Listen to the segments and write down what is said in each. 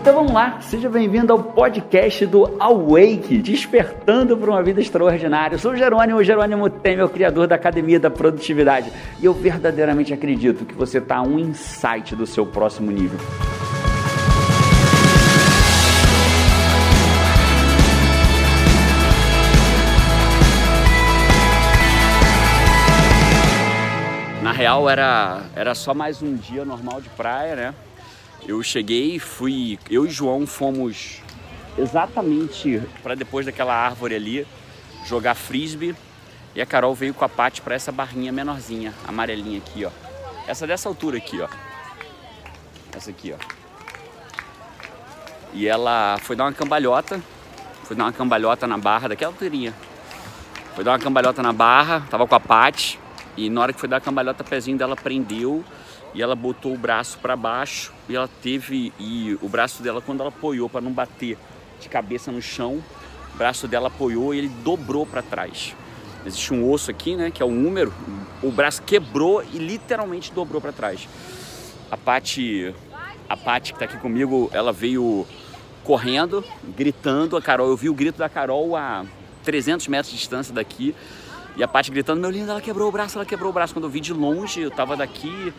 Então vamos lá, seja bem-vindo ao podcast do Awake, despertando para uma vida extraordinária. Eu sou o Jerônimo, o Jerônimo Temer, o criador da Academia da Produtividade, e eu verdadeiramente acredito que você está um insight do seu próximo nível. Na real era, era só mais um dia normal de praia, né? Eu cheguei, fui. Eu e João fomos exatamente para depois daquela árvore ali jogar frisbee. E a Carol veio com a Paty para essa barrinha menorzinha, amarelinha aqui, ó. Essa dessa altura aqui, ó. Essa aqui, ó. E ela foi dar uma cambalhota. Foi dar uma cambalhota na barra daquela alturinha. Foi dar uma cambalhota na barra, tava com a Paty. E na hora que foi dar a cambalhota, o pezinho dela prendeu e ela botou o braço para baixo e ela teve e o braço dela quando ela apoiou para não bater de cabeça no chão, o braço dela apoiou e ele dobrou para trás. Existe um osso aqui, né, que é o húmero, o braço quebrou e literalmente dobrou para trás. A Pati, a Pati que tá aqui comigo, ela veio correndo, gritando, a Carol, eu vi o grito da Carol a 300 metros de distância daqui. E a Paty gritando, meu lindo, ela quebrou o braço, ela quebrou o braço. Quando eu vi de longe, eu tava daqui,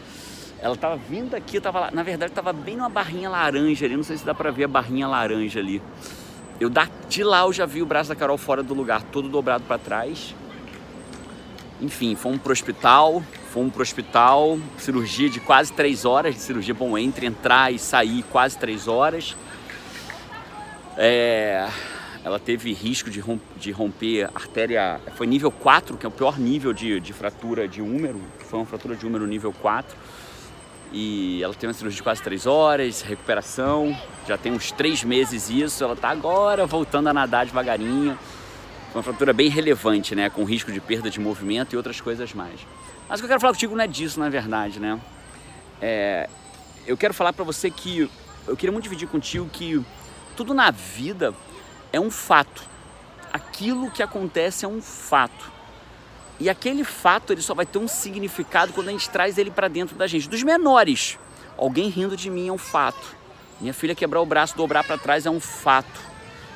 ela tava vindo aqui, tava lá, na verdade tava bem numa barrinha laranja ali, não sei se dá pra ver a barrinha laranja ali. Eu de lá eu já vi o braço da Carol fora do lugar, todo dobrado para trás. Enfim, fomos pro hospital, fomos pro hospital, cirurgia de quase três horas de cirurgia, bom, entre entrar e sair quase três horas. É, ela teve risco de, romper, de romper artéria, foi nível 4, que é o pior nível de, de fratura de húmero, foi uma fratura de húmero nível 4 e ela tem uma cirurgia de quase três horas, recuperação, já tem uns três meses isso, ela está agora voltando a nadar devagarinho. Uma fratura bem relevante, né? Com risco de perda de movimento e outras coisas mais. Mas o que eu quero falar contigo não é disso, na verdade, né? É, eu quero falar para você que eu queria muito dividir contigo que tudo na vida é um fato. Aquilo que acontece é um fato. E aquele fato ele só vai ter um significado quando a gente traz ele para dentro da gente. Dos menores, alguém rindo de mim é um fato. Minha filha quebrar o braço, dobrar para trás é um fato.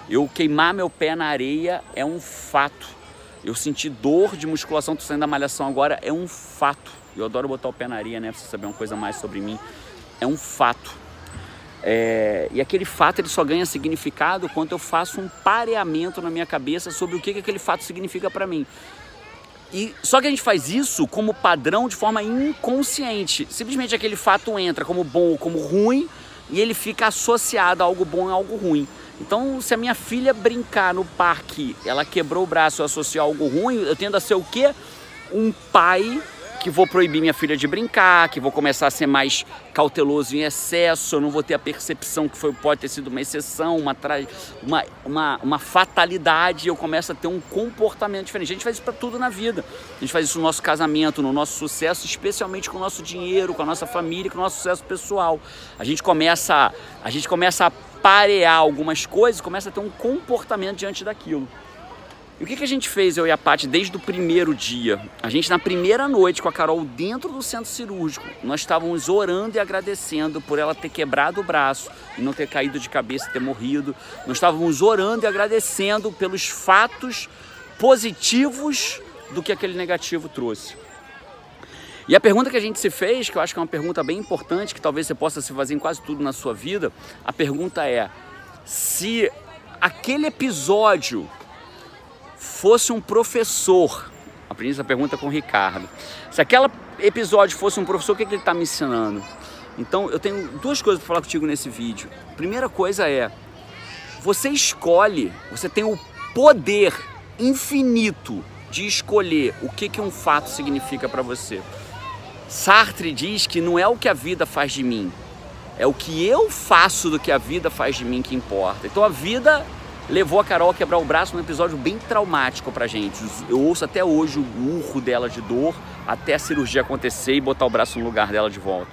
Eu queimar meu pé na areia é um fato. Eu sentir dor de musculação, tô saindo da malhação agora, é um fato. Eu adoro botar o pé na areia, né? Pra você saber uma coisa mais sobre mim. É um fato. É... e aquele fato ele só ganha significado quando eu faço um pareamento na minha cabeça sobre o que, que aquele fato significa para mim. E só que a gente faz isso como padrão de forma inconsciente. Simplesmente aquele fato entra como bom ou como ruim e ele fica associado a algo bom e algo ruim. Então, se a minha filha brincar no parque, ela quebrou o braço e associou algo ruim, eu tendo a ser o quê? Um pai que vou proibir minha filha de brincar, que vou começar a ser mais cauteloso em excesso, eu não vou ter a percepção que foi, pode ter sido uma exceção, uma, uma, uma, uma fatalidade, eu começo a ter um comportamento diferente. A gente faz isso para tudo na vida. A gente faz isso no nosso casamento, no nosso sucesso, especialmente com o nosso dinheiro, com a nossa família, com o nosso sucesso pessoal. A gente começa, a gente começa a parear algumas coisas, começa a ter um comportamento diante daquilo. E o que, que a gente fez, eu e a Paty, desde o primeiro dia? A gente, na primeira noite, com a Carol dentro do centro cirúrgico, nós estávamos orando e agradecendo por ela ter quebrado o braço e não ter caído de cabeça e ter morrido. Nós estávamos orando e agradecendo pelos fatos positivos do que aquele negativo trouxe. E a pergunta que a gente se fez, que eu acho que é uma pergunta bem importante, que talvez você possa se fazer em quase tudo na sua vida, a pergunta é: se aquele episódio fosse um professor, aprendi essa pergunta com o Ricardo. Se aquele episódio fosse um professor, o que, é que ele está me ensinando? Então eu tenho duas coisas para falar contigo nesse vídeo. Primeira coisa é, você escolhe, você tem o poder infinito de escolher o que, que um fato significa para você. Sartre diz que não é o que a vida faz de mim, é o que eu faço do que a vida faz de mim que importa. Então a vida levou a Carol a quebrar o braço num episódio bem traumático pra gente. Eu ouço até hoje o urro dela de dor até a cirurgia acontecer e botar o braço no lugar dela de volta.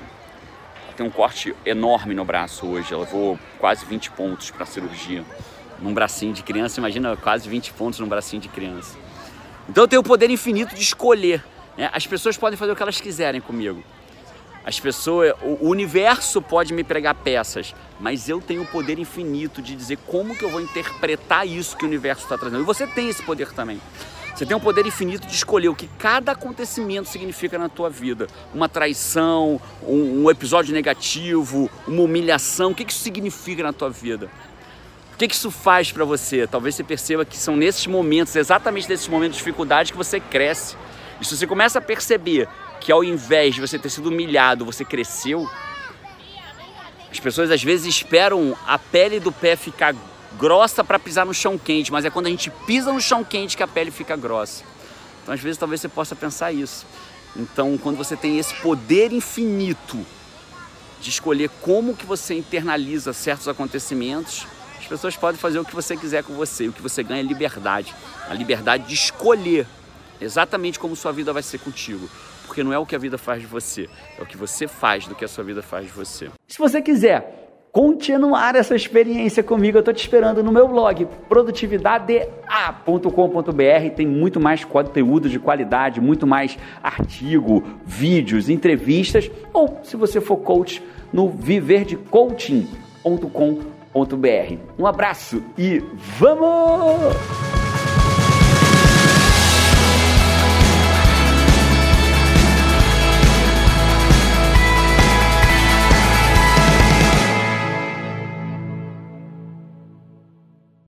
Ela tem um corte enorme no braço hoje, ela levou quase 20 pontos para a cirurgia. Num bracinho de criança, imagina quase 20 pontos num bracinho de criança. Então eu tenho o poder infinito de escolher. Né? As pessoas podem fazer o que elas quiserem comigo. As pessoas, o universo pode me pregar peças, mas eu tenho o poder infinito de dizer como que eu vou interpretar isso que o universo está trazendo. E você tem esse poder também. Você tem o poder infinito de escolher o que cada acontecimento significa na tua vida. Uma traição, um, um episódio negativo, uma humilhação. O que, que isso significa na tua vida? O que, que isso faz para você? Talvez você perceba que são nesses momentos, exatamente nesses momentos de dificuldade, que você cresce. E se você começa a perceber que ao invés de você ter sido humilhado, você cresceu, as pessoas às vezes esperam a pele do pé ficar grossa para pisar no chão quente, mas é quando a gente pisa no chão quente que a pele fica grossa. Então, às vezes, talvez você possa pensar isso. Então, quando você tem esse poder infinito de escolher como que você internaliza certos acontecimentos, as pessoas podem fazer o que você quiser com você. O que você ganha é liberdade. A liberdade de escolher exatamente como sua vida vai ser contigo. Porque não é o que a vida faz de você, é o que você faz do que a sua vida faz de você. Se você quiser continuar essa experiência comigo, eu estou te esperando no meu blog produtividadea.com.br. Tem muito mais conteúdo de qualidade, muito mais artigo, vídeos, entrevistas. Ou, se você for coach, no viverdecoaching.com.br. Um abraço e vamos!